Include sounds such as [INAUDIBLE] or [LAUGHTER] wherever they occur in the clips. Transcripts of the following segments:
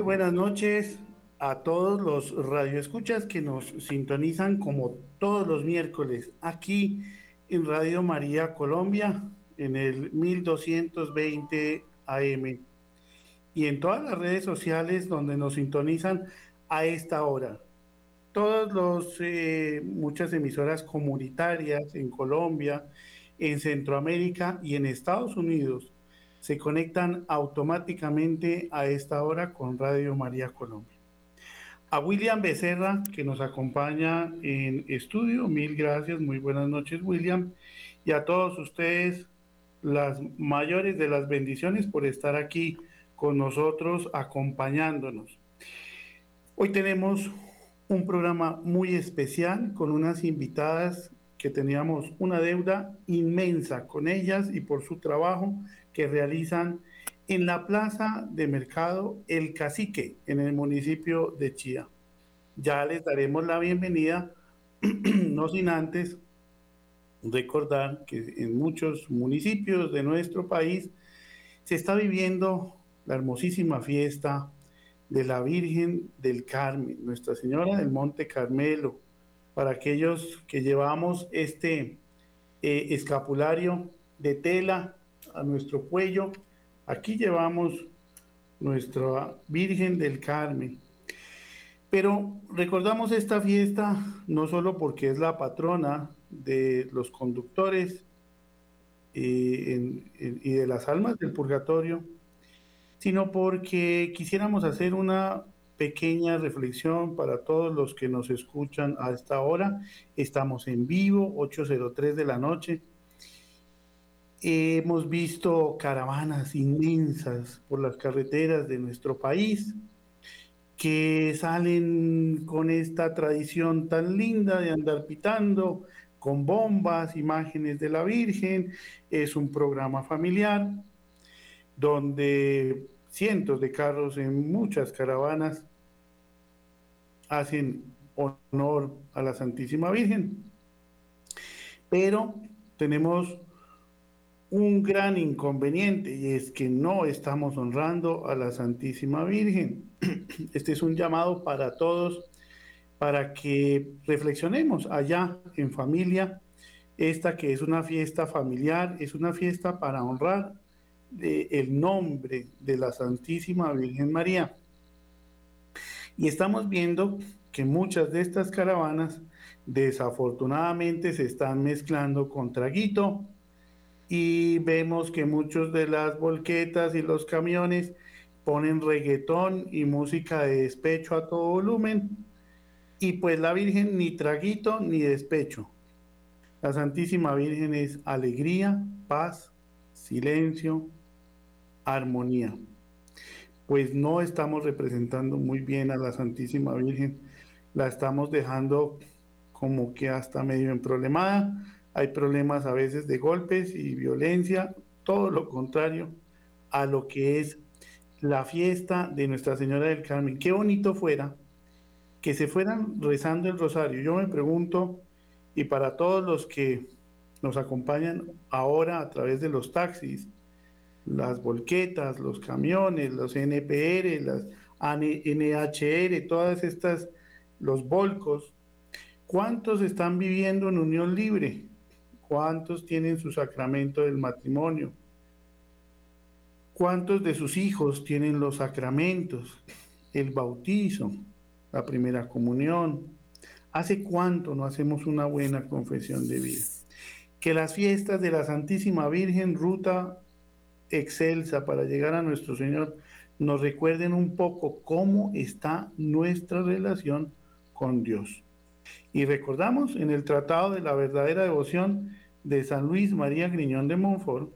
Muy buenas noches a todos los radioescuchas que nos sintonizan como todos los miércoles aquí en Radio María Colombia en el 1220 AM y en todas las redes sociales donde nos sintonizan a esta hora. Todas los eh, muchas emisoras comunitarias en Colombia, en Centroamérica y en Estados Unidos se conectan automáticamente a esta hora con Radio María Colombia. A William Becerra, que nos acompaña en estudio, mil gracias, muy buenas noches William, y a todos ustedes las mayores de las bendiciones por estar aquí con nosotros acompañándonos. Hoy tenemos un programa muy especial con unas invitadas que teníamos una deuda inmensa con ellas y por su trabajo que realizan en la plaza de mercado El Cacique, en el municipio de Chía. Ya les daremos la bienvenida, [CLEARS THROAT] no sin antes recordar que en muchos municipios de nuestro país se está viviendo la hermosísima fiesta de la Virgen del Carmen, Nuestra Señora del Monte Carmelo, para aquellos que llevamos este eh, escapulario de tela a nuestro cuello. Aquí llevamos nuestra Virgen del Carmen. Pero recordamos esta fiesta no solo porque es la patrona de los conductores eh, y de las almas del purgatorio, sino porque quisiéramos hacer una pequeña reflexión para todos los que nos escuchan a esta hora. Estamos en vivo, 8.03 de la noche. Hemos visto caravanas inmensas por las carreteras de nuestro país que salen con esta tradición tan linda de andar pitando con bombas, imágenes de la Virgen. Es un programa familiar donde cientos de carros en muchas caravanas hacen honor a la Santísima Virgen. Pero tenemos un gran inconveniente y es que no estamos honrando a la Santísima Virgen. [CLEARS THROAT] Este es un llamado para todos para que reflexionemos allá en familia. Esta que es una fiesta familiar, es una fiesta para honrar el nombre de la Santísima Virgen María. Y estamos viendo que muchas de estas caravanas desafortunadamente se están mezclando con traguito y vemos que muchos de las volquetas y los camiones ponen reggaetón y música de despecho a todo volumen y pues la Virgen ni traguito ni despecho. La Santísima Virgen es alegría, paz, silencio, armonía. Pues no estamos representando muy bien a la Santísima Virgen, la estamos dejando como que hasta medio en problemada. Hay problemas a veces de golpes y violencia, todo lo contrario a lo que es la fiesta de Nuestra Señora del Carmen. Qué bonito fuera que se fueran rezando el rosario. Yo me pregunto, y para todos los que nos acompañan ahora a través de los taxis, las volquetas, los camiones, los NPR, las NHR, todas estas, los volcos, ¿cuántos están viviendo en unión libre? ¿Cuántos tienen su sacramento del matrimonio? ¿Cuántos de sus hijos tienen los sacramentos? El bautizo, la primera comunión. ¿Hace cuánto no hacemos una buena confesión de vida? Que las fiestas de la Santísima Virgen, ruta excelsa para llegar a nuestro Señor, nos recuerden un poco cómo está nuestra relación con Dios. Y recordamos en el Tratado de la Verdadera Devoción de San Luis María Griñón de Montfort,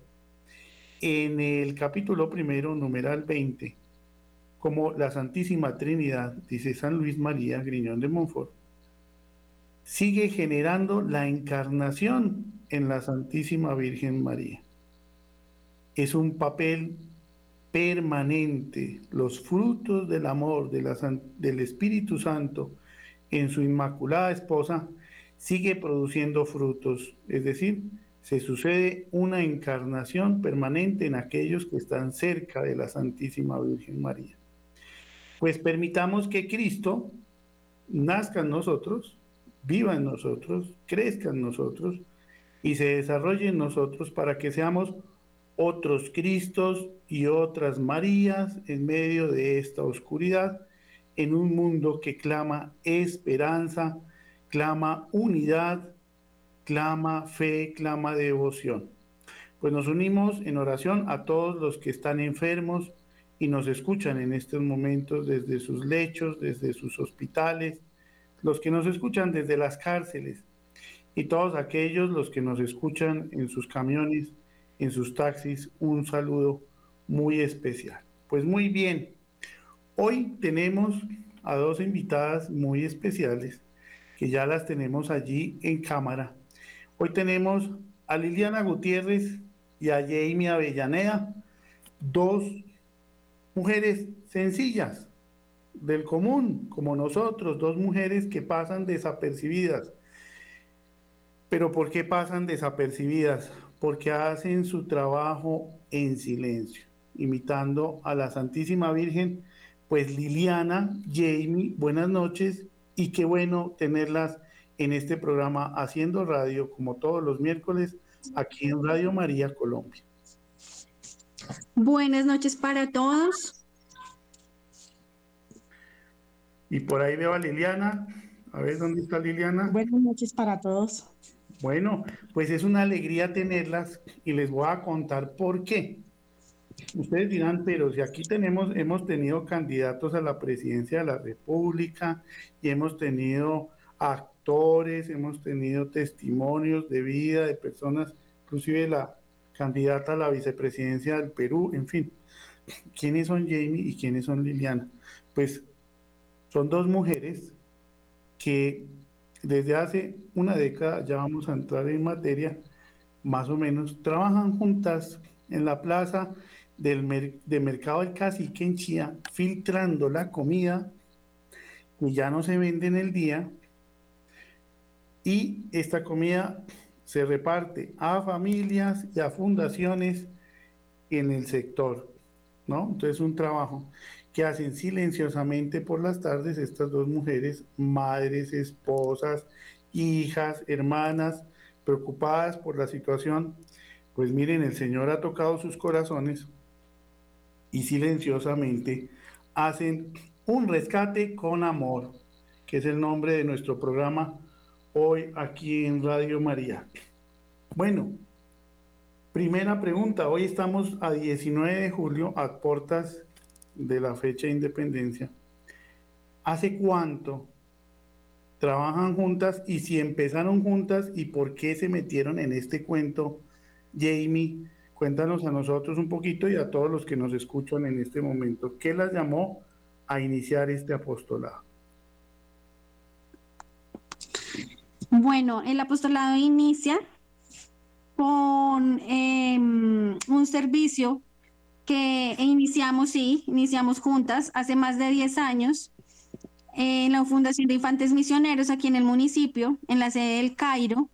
en el capítulo primero, numeral 20, como la Santísima Trinidad, dice San Luis María Griñón de Montfort, sigue generando la encarnación en la Santísima Virgen María es un papel permanente. Los frutos del amor del Espíritu Santo en su inmaculada esposa sigue produciendo frutos, es decir, se sucede una encarnación permanente en aquellos que están cerca de la Santísima Virgen María. Pues permitamos que Cristo nazca en nosotros, viva en nosotros, crezca en nosotros y se desarrolle en nosotros para que seamos otros Cristos y otras Marías en medio de esta oscuridad, en un mundo que clama esperanza, clama unidad, clama fe, clama devoción. Pues nos unimos en oración a todos los que están enfermos y nos escuchan en estos momentos desde sus lechos, desde sus hospitales, los que nos escuchan desde las cárceles y todos aquellos los que nos escuchan en sus camiones, en sus taxis, un saludo muy especial. Pues muy bien, hoy tenemos a dos invitadas muy especiales que ya las tenemos allí en cámara. Hoy tenemos a Liliana Gutiérrez y a Jamie Avellaneda, dos mujeres sencillas, del común, como nosotros, dos mujeres que pasan desapercibidas. Pero ¿por qué pasan desapercibidas? Porque hacen su trabajo en silencio, imitando a la Santísima Virgen. Pues Liliana, Jamie, buenas noches y qué bueno tenerlas en este programa haciendo radio como todos los miércoles aquí en Radio María Colombia. Buenas noches para todos. Y por ahí veo a Liliana. A ver dónde está Liliana. Buenas noches para todos. Bueno, pues es una alegría tenerlas y les voy a contar por qué. Ustedes dirán, pero si aquí tenemos, hemos tenido candidatos a la presidencia de la República y hemos tenido actores, hemos tenido testimonios de vida de personas, inclusive la candidata a la vicepresidencia del Perú, en fin. ¿Quiénes son Jamie y quiénes son Liliana? Pues son dos mujeres que desde hace una década, ya vamos a entrar en materia, más o menos, trabajan juntas en la plaza del de Mercado del Cacique en Chía, filtrando la comida que ya no se vende en el día y esta comida se reparte a familias y a fundaciones en el sector, ¿no? Entonces un trabajo que hacen silenciosamente por las tardes estas dos mujeres, madres, esposas, hijas, hermanas, preocupadas por la situación. Pues miren, el Señor ha tocado sus corazones y silenciosamente hacen un rescate con amor, que es el nombre de nuestro programa hoy aquí en Radio María. Bueno, primera pregunta. Hoy estamos a 19 de julio, a portas de la fecha de independencia. ¿Hace cuánto trabajan juntas y si empezaron juntas y por qué se metieron en este cuento? Jamie, cuéntanos a nosotros un poquito y a todos los que nos escuchan en este momento. ¿Qué las llamó a iniciar este apostolado? Bueno, el apostolado inicia con em, un servicio que iniciamos, sí, iniciamos juntas hace más de 10 años en la Fundación de Infantes Misioneros aquí en el municipio, en la sede del Cairo.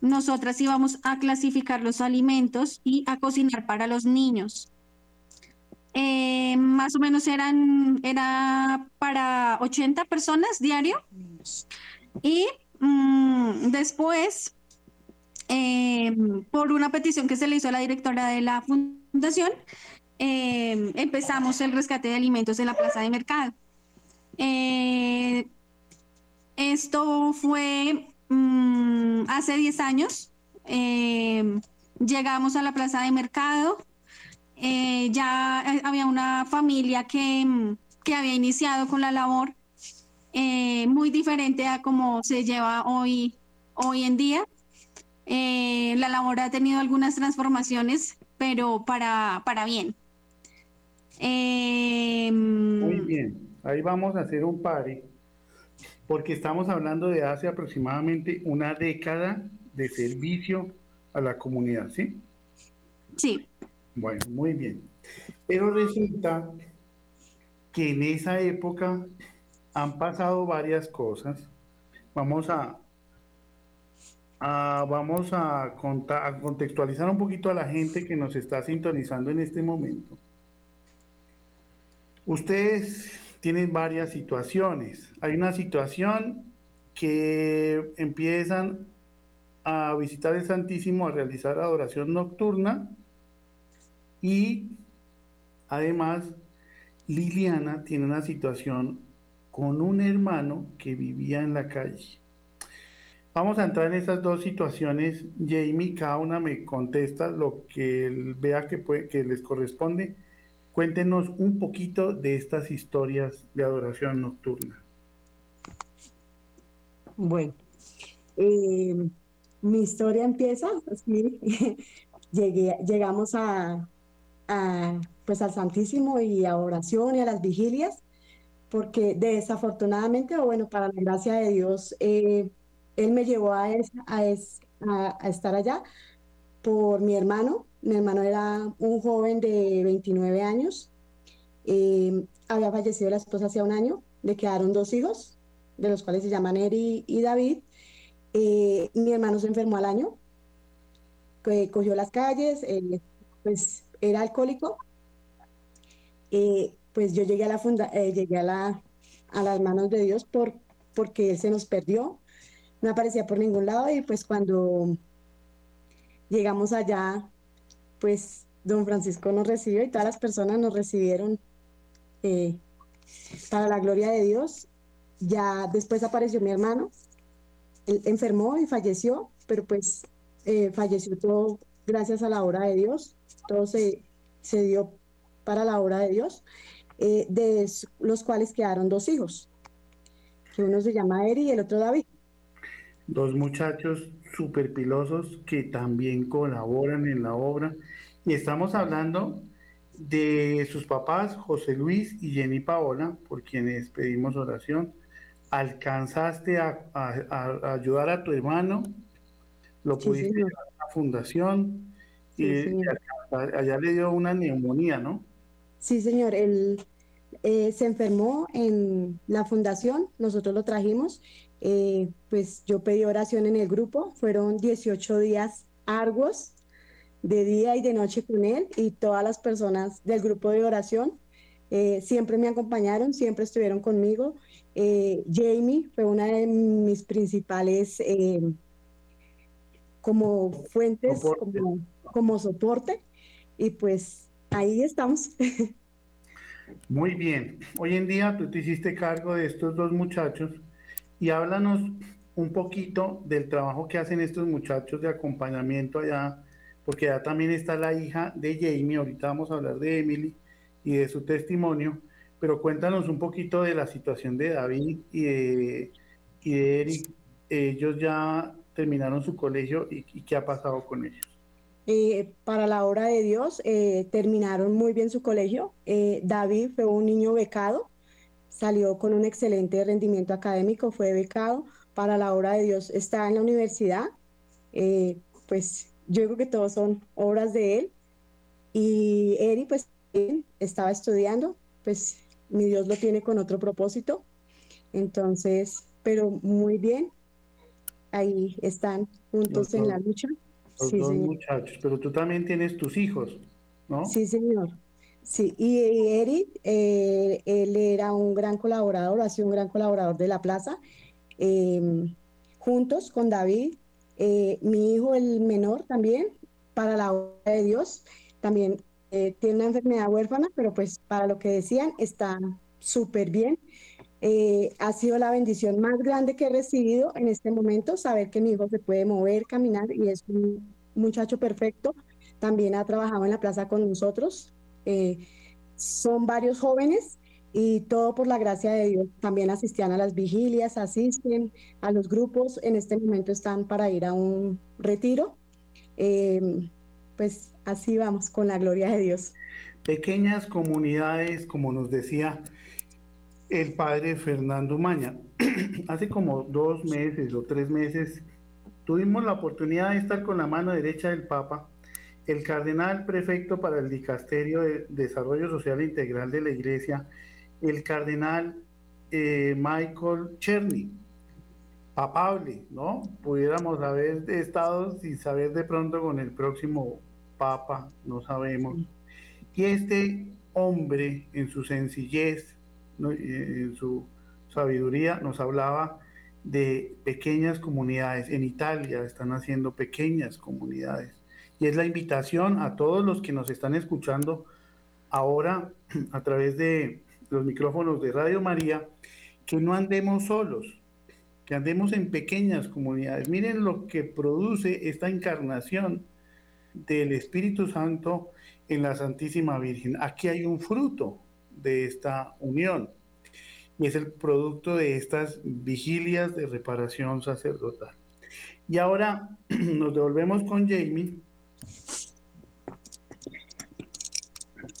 Nosotras íbamos a clasificar los alimentos y a cocinar para los niños. Eh, más o menos eran era para 80 personas diario. Y Mm, después, em, por una petición que se le hizo a la directora de la fundación, em, empezamos el rescate de alimentos en la plaza de mercado. Eh, esto fue mm, hace 10 años. Em, llegamos a la plaza de mercado. Eh, ya eh, había una familia que, mm, que había iniciado con la labor eh, muy diferente a cómo se lleva hoy, hoy en día. Eh, la labor ha tenido algunas transformaciones, pero para, para bien. Eh, muy bien, ahí vamos a hacer un pare, porque estamos hablando de hace aproximadamente una década de servicio a la comunidad, ¿sí? Sí. Bueno, muy bien. Pero resulta que en esa época han pasado varias cosas. Vamos a, vamos a, contextualizar un poquito a la gente que nos está sintonizando en este momento. Ustedes tienen varias situaciones. Hay una situación que empiezan a visitar el Santísimo, a realizar adoración nocturna y además Liliana tiene una situación con un hermano que vivía en la calle. Vamos a entrar en esas dos situaciones. Jamie, cada una me contesta lo que vea que, que les corresponde. Cuéntenos un poquito de estas historias de adoración nocturna. Bueno, eh, mi historia empieza así. [LAUGHS] Llegué, llegamos a, pues al Santísimo y a oración y a las vigilias, porque desafortunadamente, o bueno, para la gracia de Dios, eh, Él me llevó a, a, a, estar allá por mi hermano. Mi hermano era un joven de 29 años. Eh, había fallecido la esposa hace un año. Le quedaron dos hijos, de los cuales se llaman Eri y David. Eh, mi hermano se enfermó al año, cogió las calles, eh, pues era alcohólico. Pues yo llegué a la las manos de Dios por porque él se nos perdió, no aparecía por ningún lado y pues cuando llegamos allá, pues don Francisco nos recibió y todas las personas nos recibieron para la gloria de Dios. Ya después apareció mi hermano, enfermó y falleció, pero pues eh, falleció todo gracias a la obra de Dios, todo se, se dio para la obra de Dios, eh, de los cuales quedaron dos hijos, que uno se llama Eri y el otro David. Dos muchachos super pilosos que también colaboran en la obra. Y estamos hablando de sus papás, José Luis y Jenny Paola, por quienes pedimos oración alcanzaste a, ayudar a tu hermano, lo pudiste llevar a la fundación y, allá le dio una neumonía, ¿no? Sí, señor. Él eh, se enfermó en la fundación, nosotros lo trajimos. Eh, pues yo pedí oración en el grupo, fueron 18 días arduos de día y de noche con él y todas las personas del grupo de oración eh, siempre me acompañaron, siempre estuvieron conmigo eh, Jamie fue una de mis principales eh, como fuentes, Como, soporte, y pues ahí estamos. [LAUGHS] Muy bien. Hoy en día tú te hiciste cargo de estos dos muchachos y háblanos un poquito del trabajo que hacen estos muchachos de acompañamiento allá, porque ya también está la hija de Jamie, ahorita vamos a hablar de Emily y de su testimonio, pero cuéntanos un poquito de la situación de David y de, Eric. Ellos ya terminaron su colegio y, qué ha pasado con ellos. Eh, para la obra de Dios, eh, terminaron muy bien su colegio. Eh, David fue un niño becado, salió con un excelente rendimiento académico, fue becado. Para la obra de Dios está en la universidad. pues yo creo que todos son obras de él. Y Eric, pues, estaba estudiando, pues mi Dios lo tiene con otro propósito. Entonces, pero muy bien, ahí están juntos en la lucha. Los dos muchachos, pero tú también tienes tus hijos, ¿no? Sí, señor. Sí, y, Eric, eh, él era un gran colaborador, ha sido un gran colaborador de la plaza. Em, juntos con David, eh, mi hijo, el menor también, para la obra de Dios, también eh, tiene una enfermedad huérfana, pero pues para lo que decían está súper bien. Eh, ha sido la bendición más grande que he recibido en este momento, saber que mi hijo se puede mover, caminar y es un muchacho perfecto. También ha trabajado en la plaza con nosotros. Eh, son varios jóvenes y todo por la gracia de Dios. También asistían a las vigilias, asisten a los grupos. En este momento están para ir a un retiro. pues así vamos, con la gloria de Dios. Pequeñas comunidades, como nos decía el padre Fernando Maña. [CLEARS THROAT] Hace como dos meses o tres meses tuvimos la oportunidad de estar con la mano derecha del Papa, el cardenal prefecto para el Dicasterio de Desarrollo Social Integral de la Iglesia, el cardenal eh, Michael Cherny, papable, ¿no? Pudiéramos haber estado sin saber de pronto con el próximo Papa, no sabemos. Y este hombre, en su sencillez, en su sabiduría nos hablaba de pequeñas comunidades. En Italia están haciendo pequeñas comunidades. Y es la invitación a todos los que nos están escuchando ahora [CLEARS THROAT] a través de los micrófonos de Radio María, que no andemos solos, que andemos en pequeñas comunidades. Miren lo que produce esta encarnación del Espíritu Santo en la Santísima Virgen. Aquí hay un fruto de esta unión y es el producto de estas vigilias de reparación sacerdotal. Y ahora [CLEARS THROAT] nos devolvemos con Jamie,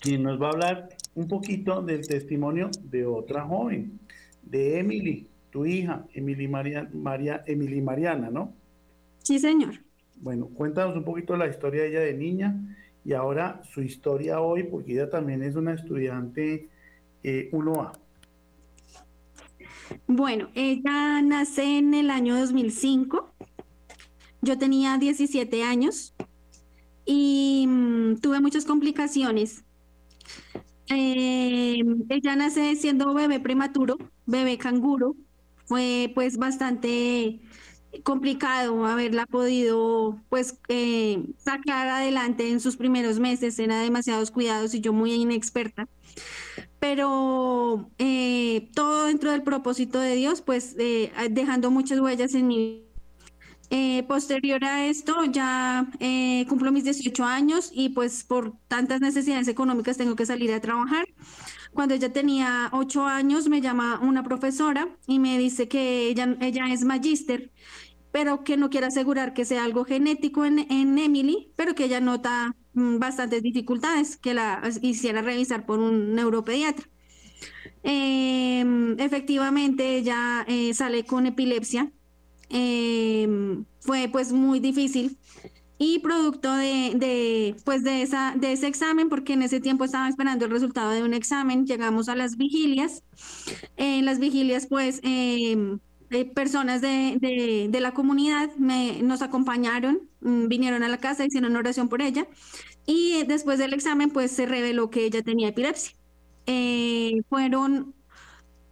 quien nos va a hablar un poquito del testimonio de otra joven, de Emily, tu hija, Emily, María, María, Emily Mariana, ¿no? Sí, señor. Bueno, cuéntanos un poquito la historia de ella de niña y ahora su historia hoy, porque ella también es una estudiante 1A. Eh, bueno, ella nace en el año 2005. Yo tenía 17 años y mm, tuve muchas complicaciones. Eh, ella nace siendo bebé prematuro, bebé canguro. Fue pues bastante complicado haberla podido pues eh, sacar adelante en sus primeros meses, era demasiados cuidados y yo muy inexperta. Pero eh, todo dentro del propósito de Dios, pues eh, dejando muchas huellas en mi posterior a esto, ya cumplo mis 18 años y pues por tantas necesidades económicas tengo que salir a trabajar. Cuando ella tenía 8 años, me llama una profesora y me dice que ella, ella es magíster pero que no quiere asegurar que sea algo genético en, Emily, pero que ella nota mm, bastantes dificultades, que la hiciera revisar por un neuropediatra. Em, efectivamente, ella eh, sale con epilepsia. Em, fue pues muy difícil y producto de, pues de, esa, de ese examen, porque en ese tiempo estaba esperando el resultado de un examen, llegamos a las vigilias. En las vigilias pues em, personas de, de, la comunidad me, nos acompañaron, mm, vinieron a la casa, hicieron oración por ella y después del examen pues se reveló que ella tenía epilepsia. Eh, fueron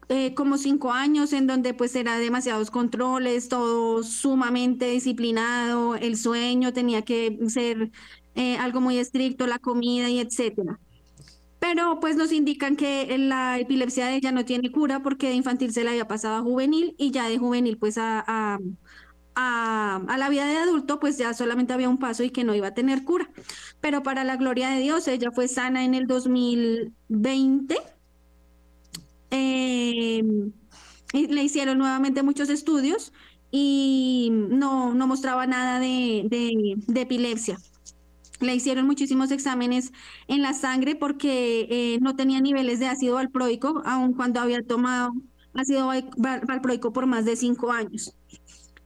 eh, como cinco años en donde pues era demasiados controles, todo sumamente disciplinado, el sueño tenía que ser eh, algo muy estricto, la comida y etcétera pero pues nos indican que la epilepsia de ella no tiene cura porque de infantil se la había pasado a juvenil y ya de juvenil pues a, a, a, la vida de adulto pues ya solamente había un paso y que no iba a tener cura. Pero para la gloria de Dios, ella fue sana en el 2020. Eh, le hicieron nuevamente muchos estudios y no, no mostraba nada de epilepsia. Le hicieron muchísimos exámenes en la sangre porque eh, no tenía niveles de ácido valproico, aun cuando había tomado ácido valproico por más de cinco años.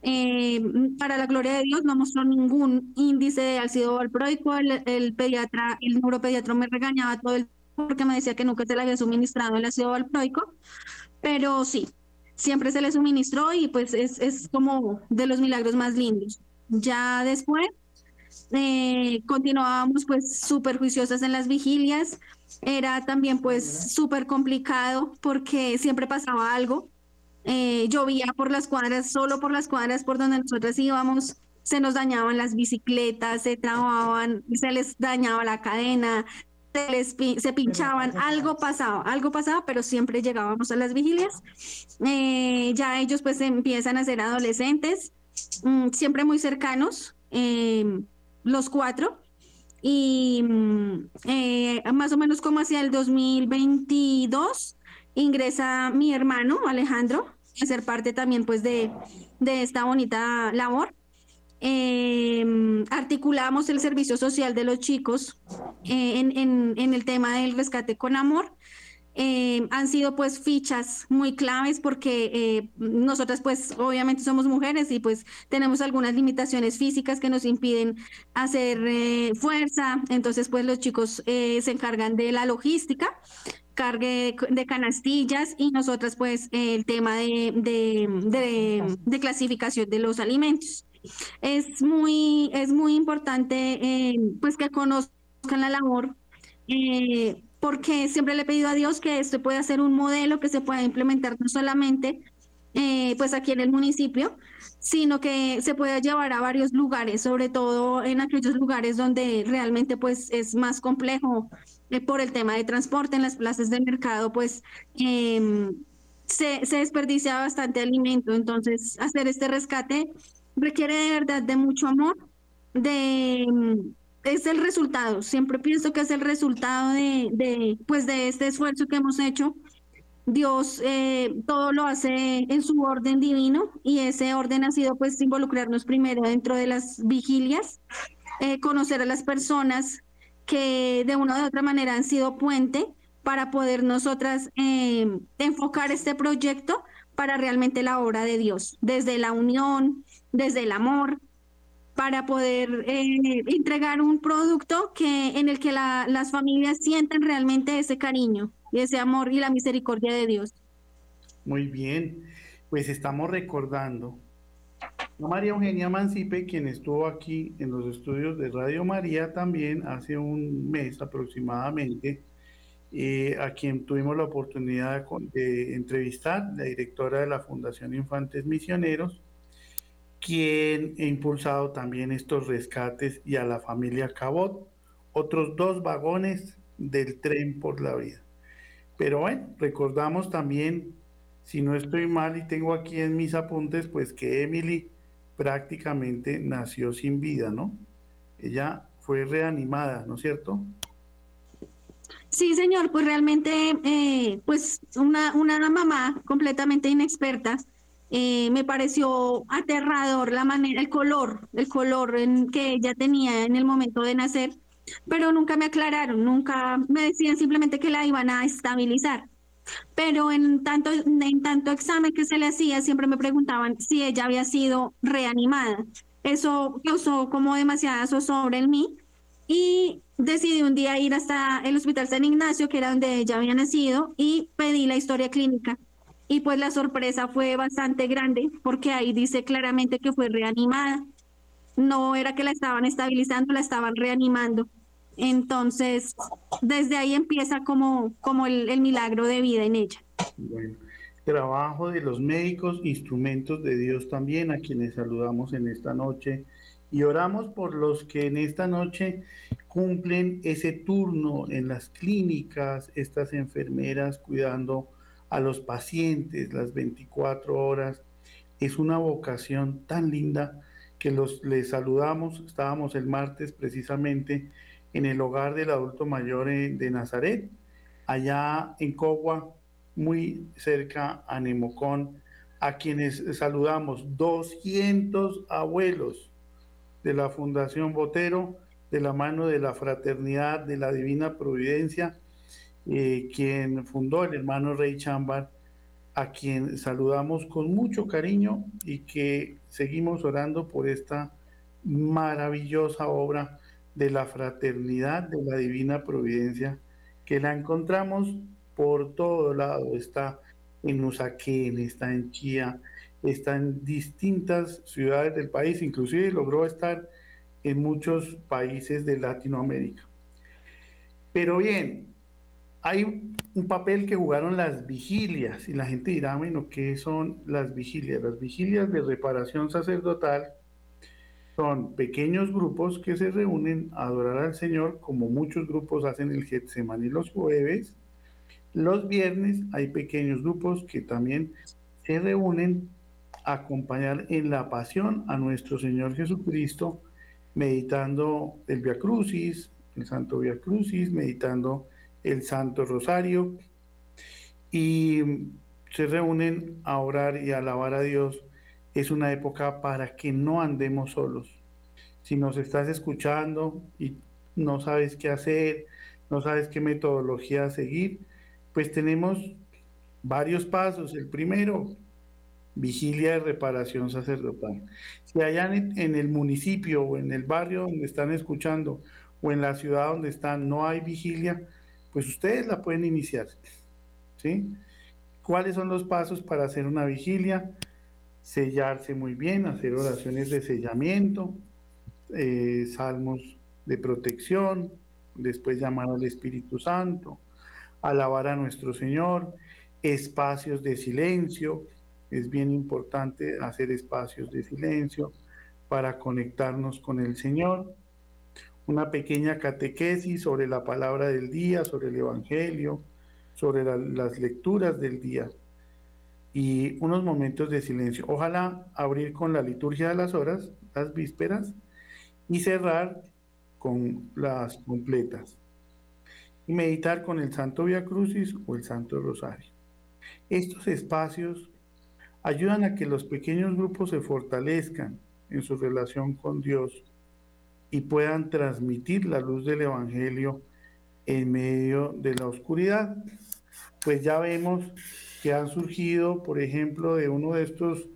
Eh, para la gloria de Dios no mostró ningún índice de ácido valproico. El, pediatra, el neuropediatra me regañaba todo el porque me decía que nunca se le había suministrado el ácido valproico, pero sí, siempre se le suministró y pues es, es como de los milagros más lindos. Ya después eh, continuábamos pues súper juiciosas en las vigilias, era también pues súper complicado porque siempre pasaba algo, eh, llovía por las cuadras, solo por las cuadras por donde nosotros íbamos, se nos dañaban las bicicletas, se trababan, se les dañaba la cadena, se, les, se pinchaban, algo pasaba, algo pasaba, pero siempre llegábamos a las vigilias. Eh, ya ellos pues empiezan a ser adolescentes, mm, siempre muy cercanos. Eh, los cuatro. Y mm, eh, más o menos como hacia el 2022 ingresa mi hermano Alejandro a ser parte también pues de, de esta bonita labor. Em, articulamos el servicio social de los chicos eh, en, el tema del rescate con amor eh, han sido pues fichas muy claves porque eh, nosotras pues obviamente somos mujeres y pues tenemos algunas limitaciones físicas que nos impiden hacer eh, fuerza, entonces pues los chicos se encargan de la logística, cargue de canastillas y nosotras pues el tema de, de, de, clasificación de los alimentos. Es muy, es muy importante pues que conozcan la labor porque siempre le he pedido a Dios que esto pueda ser un modelo que se pueda implementar no solamente eh, pues aquí en el municipio, sino que se pueda llevar a varios lugares, sobre todo en aquellos lugares donde realmente pues es más complejo eh, por el tema de transporte en las plazas de mercado, pues em, se, se desperdicia bastante alimento. Entonces, hacer este rescate requiere de verdad de mucho amor, de es el resultado. Siempre pienso que es el resultado de, de pues de este esfuerzo que hemos hecho. Dios eh, todo lo hace en su orden divino y ese orden ha sido pues involucrarnos primero dentro de las vigilias, eh, conocer a las personas que de una u otra manera han sido puente para poder nosotras eh, enfocar este proyecto para realmente la obra de Dios, desde la unión, desde el amor, para poder eh, entregar un producto que en el que las familias sienten realmente ese cariño y ese amor y la misericordia de Dios. Muy bien, pues estamos recordando a María Eugenia Mancipe, quien estuvo aquí en los estudios de Radio María también hace un mes aproximadamente, eh, a quien tuvimos la oportunidad de entrevistar, la directora de la Fundación Infantes Misioneros, quien ha impulsado también estos rescates y a la familia Cabot, otros dos vagones del tren por la vida. Pero bueno, recordamos también, si no estoy mal y tengo aquí en mis apuntes, pues que Emily prácticamente nació sin vida, ¿no? Ella fue reanimada, ¿no es cierto? Sí, señor, pues realmente, eh, pues una, una mamá completamente inexperta eh, me pareció aterrador la manera, el color, el color en que ella tenía en el momento de nacer, pero nunca me aclararon, nunca me decían simplemente que la iban a estabilizar. Pero en tanto, en tanto examen que se le hacía, siempre me preguntaban si ella había sido reanimada. Eso causó como demasiada zozobra en mí y decidí un día ir hasta el Hospital San Ignacio, que era donde ella había nacido, y pedí la historia clínica y pues la sorpresa fue bastante grande porque ahí dice claramente que fue reanimada. No era que la estaban estabilizando, la estaban reanimando. Entonces, desde ahí empieza como, como el, milagro de vida en ella. Bueno, trabajo de los médicos, instrumentos de Dios también, a quienes saludamos en esta noche y oramos por los que en esta noche cumplen ese turno en las clínicas, estas enfermeras cuidando a los pacientes las 24 horas. Es una vocación tan linda que los les saludamos. Estábamos el martes precisamente en el hogar del adulto mayor de Nazaret, allá en Cogua, muy cerca a Nemocón, a quienes saludamos 200 abuelos de la Fundación Botero, de la mano de la Fraternidad de la Divina Providencia, eh, quien fundó el hermano Rey Chambar, a quien saludamos con mucho cariño y que seguimos orando por esta maravillosa obra de la fraternidad de la divina providencia, que la encontramos por todo lado, está en Usaquén, está en Chía, está en distintas ciudades del país, inclusive logró estar en muchos países de Latinoamérica. Pero bien, hay un papel que jugaron las vigilias y la gente dirá, bueno, ¿qué son las vigilias? Las vigilias de reparación sacerdotal son pequeños grupos que se reúnen a adorar al Señor, como muchos grupos hacen el Getsemaní los jueves. Los viernes hay pequeños grupos que también se reúnen a acompañar en la pasión a nuestro Señor Jesucristo, meditando el Via Crucis, el Santo Via Crucis, meditando el Santo Rosario y se reúnen a orar y a alabar a Dios. Es una época para que no andemos solos. Si nos estás escuchando y no sabes qué hacer, no sabes qué metodología seguir, pues tenemos varios pasos. El primero, vigilia de reparación sacerdotal. Si allá en el municipio o en el barrio donde están escuchando o en la ciudad donde están no hay vigilia, pues ustedes la pueden iniciar. ¿sí? ¿Cuáles son los pasos para hacer una vigilia? Sellarse muy bien, hacer oraciones de sellamiento, eh, salmos de protección, después llamar al Espíritu Santo, alabar a nuestro Señor, espacios de silencio, es bien importante hacer espacios de silencio para conectarnos con el Señor, una pequeña catequesis sobre la palabra del día, sobre el Evangelio, sobre las lecturas del día y unos momentos de silencio. Ojalá abrir con la liturgia de las horas, las vísperas, y cerrar con las completas. Y meditar con el Santo Via Crucis o el Santo Rosario. Estos espacios ayudan a que los pequeños grupos se fortalezcan en su relación con Dios y puedan transmitir la luz del Evangelio en medio de la oscuridad. Pues ya vemos que han surgido, por ejemplo, de uno de estos,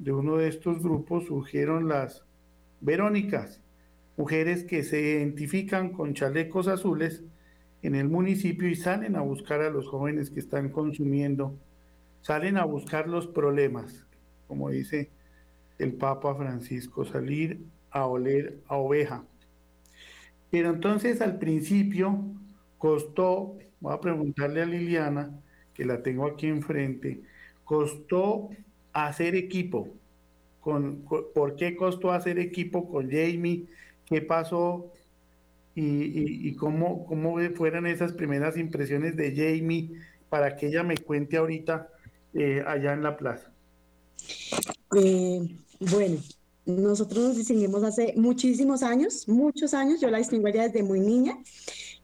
de uno de estos grupos surgieron las Verónicas, mujeres que se identifican con chalecos azules en el municipio y salen a buscar a los jóvenes que están consumiendo, salen a buscar los problemas, como dice el Papa Francisco, salir a oler a oveja. Pero entonces al principio costó, voy a preguntarle a Liliana, que la tengo aquí enfrente, costó hacer equipo. Con, ¿Por qué costó hacer equipo con Jamie? ¿Qué pasó? y, cómo, cómo fueran esas primeras impresiones de Jamie para que ella me cuente ahorita eh, allá en la plaza. Eh, bueno, nosotros nos distinguimos hace muchísimos años, muchos años, yo la distingo ya desde muy niña.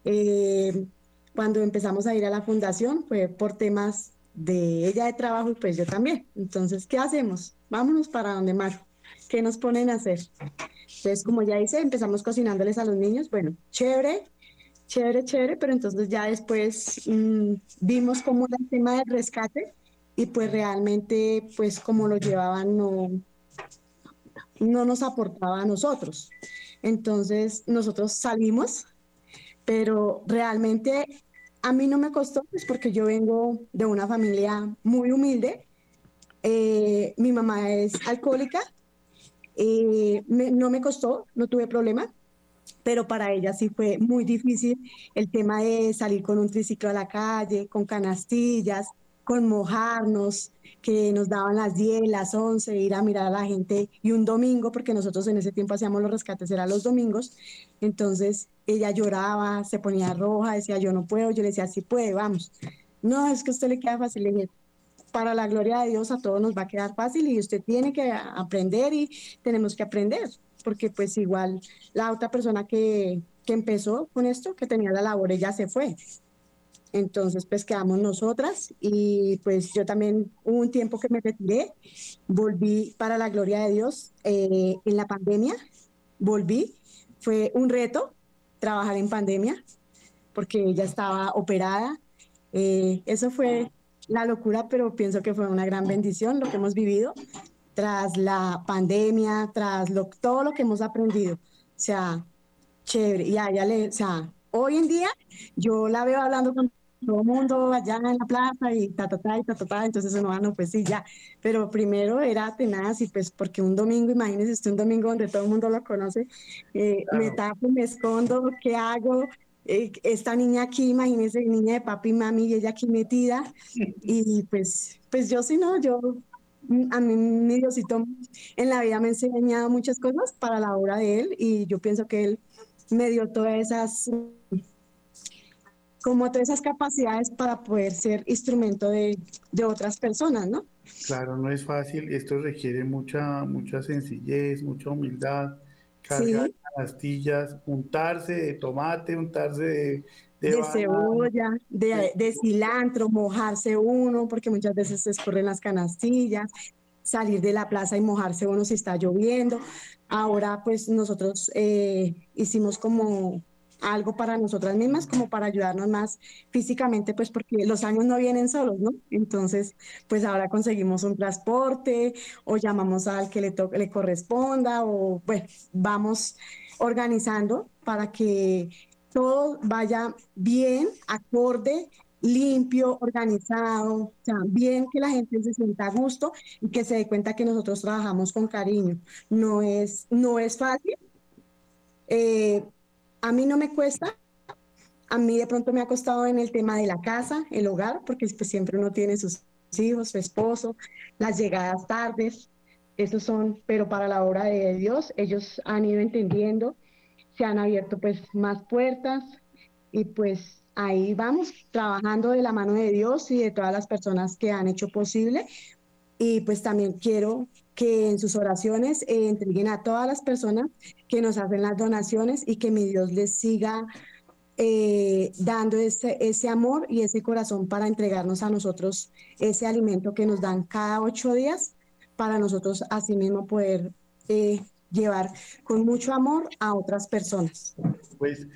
Eh, cuando empezamos a ir a la fundación fue por temas de ella de trabajo y pues yo también. Entonces, ¿qué hacemos? Vámonos para donde más. ¿Qué nos ponen a hacer? Entonces, como ya hice, empezamos cocinándoles a los niños. Bueno, chévere, chévere, chévere, pero entonces ya después mm, vimos cómo era el tema del rescate y pues realmente, pues como lo llevaban, no, no nos aportaba a nosotros. Entonces, nosotros salimos, pero realmente a mí no me costó, pues porque yo vengo de una familia muy humilde. Eh, mi mamá es alcohólica eh, no me costó, no tuve problema, pero para ella sí fue muy difícil el tema de salir con un triciclo a la calle, con canastillas, con mojarnos, que nos daban las 10, las 11, ir a mirar a la gente y un domingo, porque nosotros en ese tiempo hacíamos los rescates, eran los domingos, entonces ella lloraba, se ponía roja, decía yo no puedo, yo le decía sí puede, vamos. No, es que a usted le queda fácil, le para la gloria de Dios a todos nos va a quedar fácil y usted tiene que aprender y tenemos que aprender, porque pues igual la otra persona que, que empezó con esto, que tenía la labor, ella se fue. Entonces, pues quedamos nosotras y pues yo también hubo un tiempo que me retiré, volví para la gloria de Dios eh, en la pandemia, volví, fue un reto trabajar en pandemia porque ella estaba operada, eh, eso fue la locura, pero pienso que fue una gran bendición lo que hemos vivido tras la pandemia, tras lo, todo lo que hemos aprendido. O sea, chévere. Y a le, o sea, hoy en día yo la veo hablando con todo el mundo allá en la plaza y ta, ta, ta, y ta, ta, ta, entonces uno, ah, no, pues sí, ya. Pero primero era tenaz y pues porque un domingo, imagínense, este un domingo donde todo el mundo lo conoce, eh, me tapo, me escondo, ¿qué hago? Eh, esta niña aquí, imagínense, niña de papi y mami, y ella aquí metida. [LAUGHS] Y pues, pues yo sí, no, yo, mm, a mí mi Diosito en la vida me ha enseñado muchas cosas para la obra de él y yo pienso que él me dio todas esas, como todas esas capacidades para poder ser instrumento de, de otras personas, ¿no? Claro, no es fácil, esto requiere mucha, mucha sencillez, mucha humildad, cargar pastillas, untarse de tomate, untarse de... De, cebolla, de, de, cilantro, mojarse uno, porque muchas veces se escurren las canastillas, salir de la plaza y mojarse uno si está lloviendo. Ahora pues nosotros eh, hicimos como algo para nosotras mismas, como para ayudarnos más físicamente, pues porque los años no vienen solos, ¿no? Entonces, pues ahora conseguimos un transporte o llamamos al que le, le corresponda o, bueno, vamos organizando para que todo vaya bien, acorde, limpio, organizado, bien que la gente se sienta a gusto y que se dé cuenta que nosotros trabajamos con cariño. No es, no es fácil. Eh, a mí no me cuesta a mí de pronto me ha costado en el tema de la casa, el hogar, porque pues, siempre uno tiene sus hijos, su esposo, las llegadas tardes, esos son, pero para la obra de Dios, ellos han ido entendiendo, se han abierto pues más puertas y pues ahí vamos trabajando de la mano de Dios y de todas las personas que han hecho posible. Y pues también quiero que en sus oraciones eh, entreguen a todas las personas que nos hacen las donaciones y que mi Dios les siga eh, dando ese, ese amor y ese corazón para entregarnos a nosotros ese alimento que nos dan cada ocho días para nosotros así mismo poder eh, llevar con mucho amor a otras personas. Pues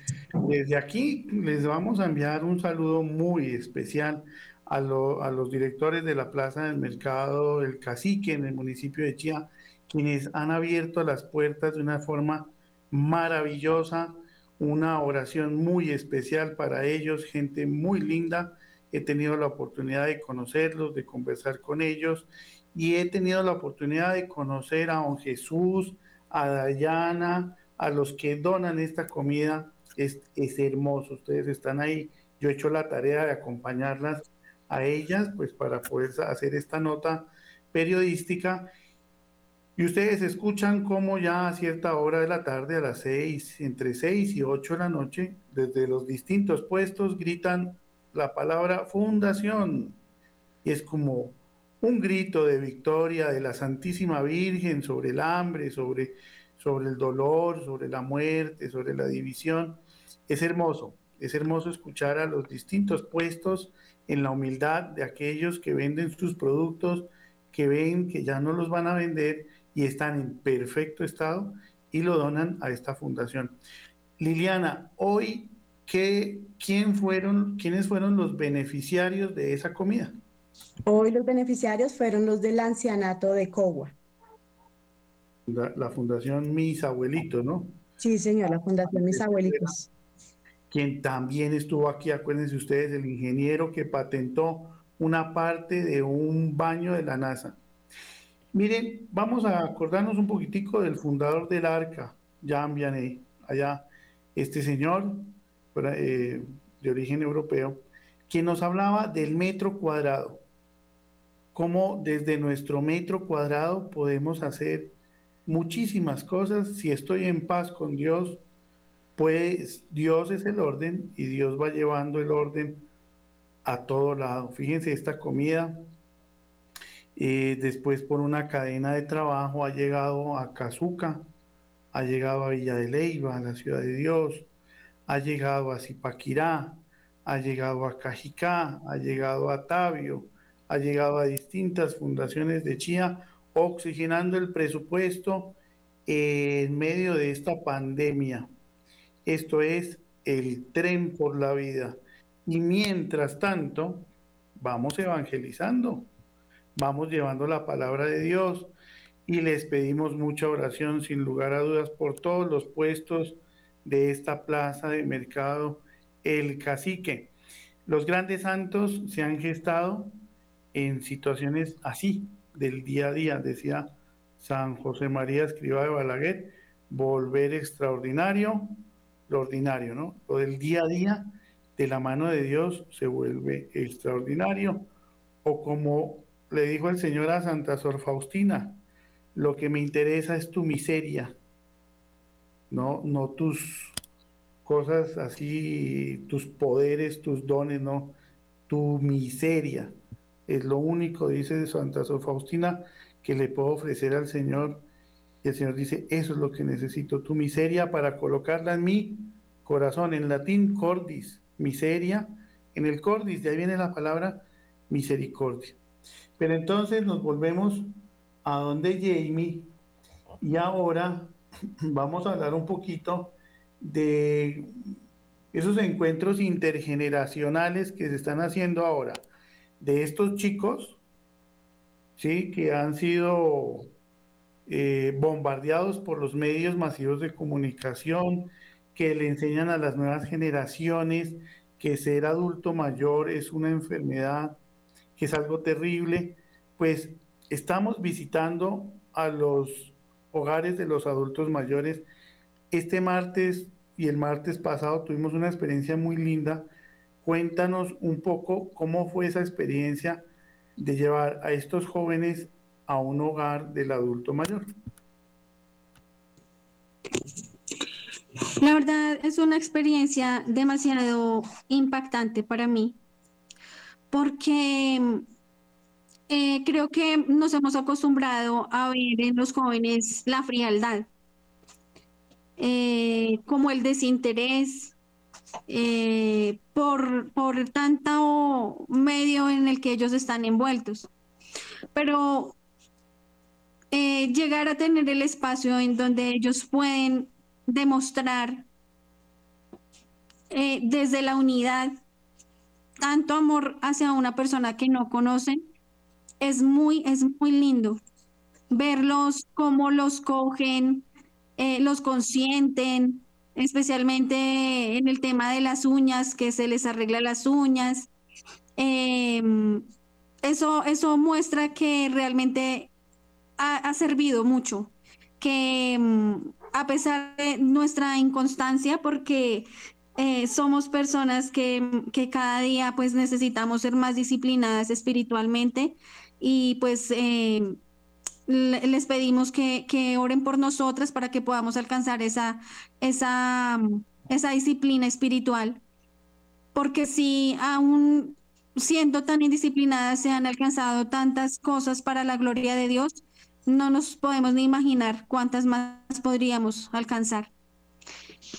desde aquí les vamos a enviar un saludo muy especial a, los directores de la Plaza del Mercado El Cacique en el municipio de Chía, quienes han abierto las puertas de una forma maravillosa una oración muy especial para ellos, gente muy linda. He tenido la oportunidad de conocerlos, de conversar con ellos y he tenido la oportunidad de conocer a don Jesús, a Dayana, a los que donan esta comida. Es, es hermoso, ustedes están ahí. Yo he hecho la tarea de acompañarlas a ellas, pues para poder hacer esta nota periodística y ustedes escuchan cómo ya a cierta hora de la tarde, a las seis, entre seis y ocho de la noche, desde los distintos puestos gritan la palabra fundación. Y es como un grito de victoria de la Santísima Virgen sobre el hambre, sobre, sobre el dolor, sobre la muerte, sobre la división. Es hermoso, es hermoso escuchar a los distintos puestos en la humildad de aquellos que venden sus productos, que ven que ya no los van a vender y están en perfecto estado y lo donan a esta fundación. Liliana, hoy, ¿qué, quién fueron, ¿quiénes fueron los beneficiarios de esa comida? Hoy los beneficiarios fueron los del ancianato de Cogua. La, fundación Mis Abuelitos, ¿no? Sí, señor, la fundación Mis Abuelitos. Quien también estuvo aquí, acuérdense ustedes, el ingeniero que patentó una parte de un baño de la NASA. Miren, vamos a acordarnos un poquitico del fundador del Arca, Jean Vianney, allá, este señor eh, de origen europeo, quien nos hablaba del metro cuadrado, cómo desde nuestro metro cuadrado podemos hacer muchísimas cosas. Si estoy en paz con Dios, pues Dios es el orden y Dios va llevando el orden a todo lado. Fíjense esta comida eh, después por una cadena de trabajo ha llegado a Cazuca, ha llegado a Villa de Leyva, a la Ciudad de Dios, ha llegado a Zipaquirá, ha llegado a Cajicá, ha llegado a Tabio, ha llegado a distintas fundaciones de Chía, oxigenando el presupuesto en medio de esta pandemia. Esto es el tren por la vida. Y mientras tanto, vamos evangelizando vamos llevando la palabra de Dios y les pedimos mucha oración sin lugar a dudas por todos los puestos de esta plaza de mercado El Cacique. Los grandes santos se han gestado en situaciones así, del día a día, decía San José María Escriba de Balaguer, volver extraordinario, lo ordinario, ¿no? Lo del día a día de la mano de Dios se vuelve extraordinario, o como le dijo el Señor a Santa Sor Faustina, lo que me interesa es tu miseria, no, no tus cosas así, tus poderes, tus dones, no, tu miseria. Es lo único, dice Santa Sor Faustina, que le puedo ofrecer al Señor. Y el Señor dice, eso es lo que necesito, tu miseria para colocarla en mi corazón. En latín, cordis, miseria. En el cordis, de ahí viene la palabra misericordia. Pero entonces nos volvemos a donde Jamie y ahora [CLEARS THROAT] vamos a hablar un poquito de esos encuentros intergeneracionales que se están haciendo ahora, de estos chicos, ¿sí? que han sido eh, bombardeados por los medios masivos de comunicación, que le enseñan a las nuevas generaciones que ser adulto mayor es una enfermedad, que es algo terrible, pues estamos visitando a los hogares de los adultos mayores. Este martes y el martes pasado tuvimos una experiencia muy linda. Cuéntanos un poco cómo fue esa experiencia de llevar a estos jóvenes a un hogar del adulto mayor. La verdad es una experiencia demasiado impactante para mí, porque eh, creo que nos hemos acostumbrado a ver en los jóvenes la frialdad, eh, como el desinterés eh, por, por tanto medio en el que ellos están envueltos. Pero llegar a tener el espacio en donde ellos pueden demostrar desde la unidad tanto amor hacia una persona que no conocen es muy, es muy lindo verlos cómo los cogen, eh, los consienten, especialmente en el tema de las uñas, que se les arregla las uñas. Em, eso, eso muestra que realmente ha, servido mucho, que em, a pesar de nuestra inconstancia, porque eh, somos personas que, que, cada día pues necesitamos ser más disciplinadas espiritualmente, y pues eh, les pedimos que, oren por nosotras para que podamos alcanzar esa, esa, esa disciplina espiritual. Porque si aún siendo tan indisciplinadas se han alcanzado tantas cosas para la gloria de Dios, no nos podemos ni imaginar cuántas más podríamos alcanzar.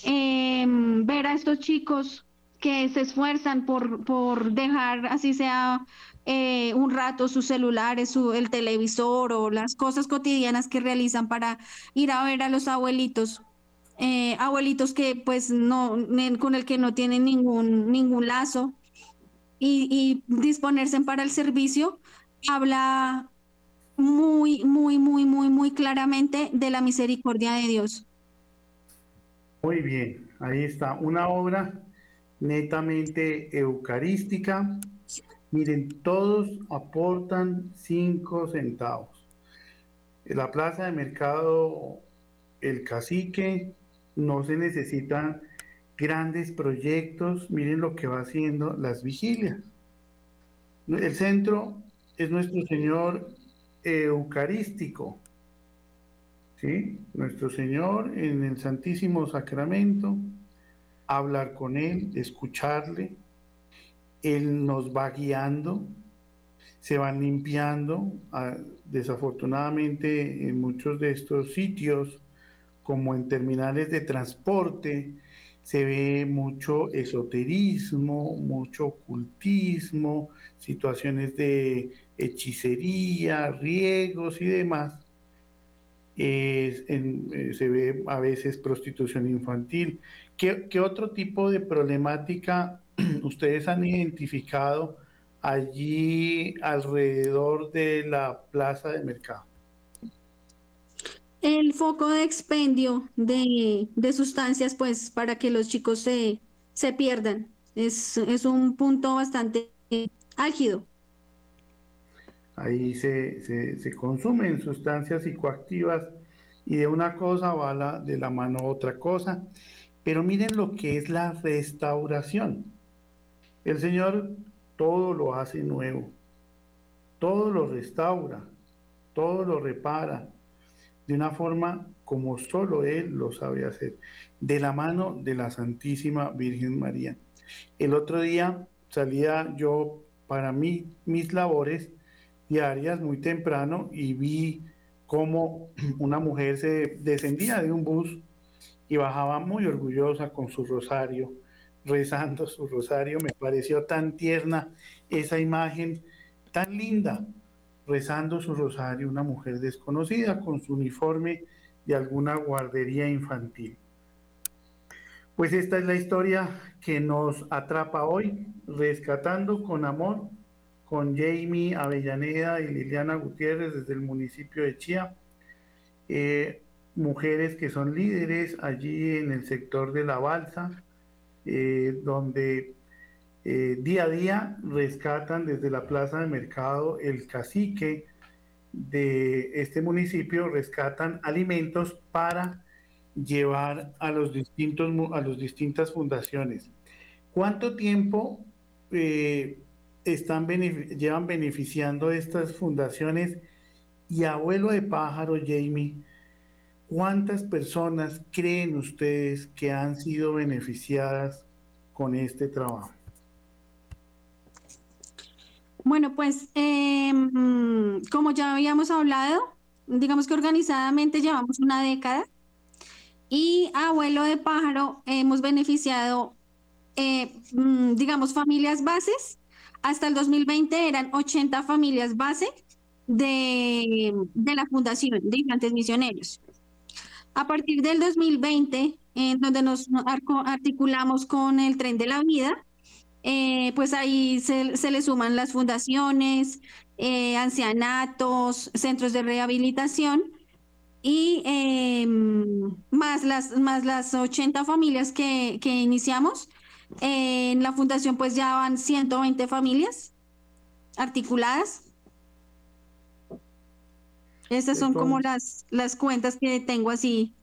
Em, ver a estos chicos que se esfuerzan por, por dejar, así sea eh, un rato sus celulares, su, el televisor o las cosas cotidianas que realizan para ir a ver a los abuelitos. Eh, abuelitos que pues no, con el que no tienen ningún, ningún lazo y, y disponerse para el servicio, habla muy, muy, muy, muy, muy claramente de la misericordia de Dios. Muy bien, ahí está, una obra netamente eucarística, Miren, todos aportan cinco centavos. la plaza de mercado El Cacique no se necesitan grandes proyectos. Miren lo que va haciendo las vigilias. El centro es nuestro Señor Eucarístico. ¿Sí? Nuestro Señor en el Santísimo Sacramento, hablar con Él, escucharle, él nos va guiando, se van limpiando. Ah, desafortunadamente en muchos de estos sitios, como en terminales de transporte, se ve mucho esoterismo, mucho ocultismo, situaciones de hechicería, riegos y demás. Eh, se ve a veces prostitución infantil. ¿Qué, ¿Qué, otro tipo de problemática [CLEARS THROAT] ustedes han identificado allí alrededor de la plaza de mercado? El foco de expendio de, sustancias, pues, para que los chicos se, se pierdan. Es, un punto bastante álgido. Ahí se, se, consumen sustancias psicoactivas y de una cosa va de la mano otra cosa. Pero miren lo que es la restauración. El Señor todo lo hace nuevo, todo lo restaura, todo lo repara, de una forma como solo Él lo sabe hacer, de la mano de la Santísima Virgen María. El otro día salía yo para mí, mis labores diarias muy temprano y vi cómo [CLEARS THROAT] una mujer se descendía de un bus y bajaba muy orgullosa con su rosario rezando su rosario. Me pareció tan tierna esa imagen, tan linda, rezando su rosario, una mujer desconocida con su uniforme de alguna guardería infantil. Pues esta es la historia que nos atrapa hoy, rescatando con amor con Jamie Avellaneda y Liliana Gutiérrez desde el municipio de Chía, eh, mujeres que son líderes allí en el sector de la balsa, eh, donde eh, día a día rescatan desde la plaza de mercado el cacique de este municipio, rescatan alimentos para llevar a los distintos a las distintas fundaciones. ¿Cuánto tiempo eh, están llevan beneficiando estas fundaciones? Y abuelo de pájaro, Jamie, ¿cuántas personas creen ustedes que han sido beneficiadas con este trabajo? Bueno, pues em, como ya habíamos hablado, digamos que organizadamente llevamos una década y abuelo de pájaro hemos beneficiado, eh, mm, digamos, familias bases. Hasta el 2020 eran 80 familias base de, de la Fundación de Infantes Misioneros. A partir del 2020, en donde nos articulamos con el tren de la vida, eh, pues ahí se, le suman las fundaciones, eh, ancianatos, centros de rehabilitación y em, más, las, más las 80 familias que, iniciamos. en la fundación pues ya van 120 familias articuladas. Estas son como las, las cuentas que tengo así.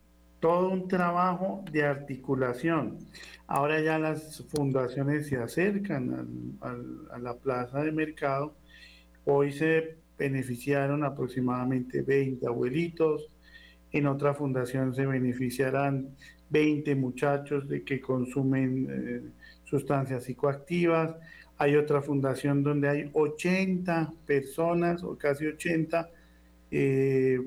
Todo un trabajo de articulación. Ahora ya las fundaciones se acercan a la plaza de mercado. Hoy se beneficiaron aproximadamente 20 abuelitos. En otra fundación se beneficiarán 20 muchachos de que consumen eh, sustancias psicoactivas. Hay otra fundación donde hay 80 personas o casi 80 eh,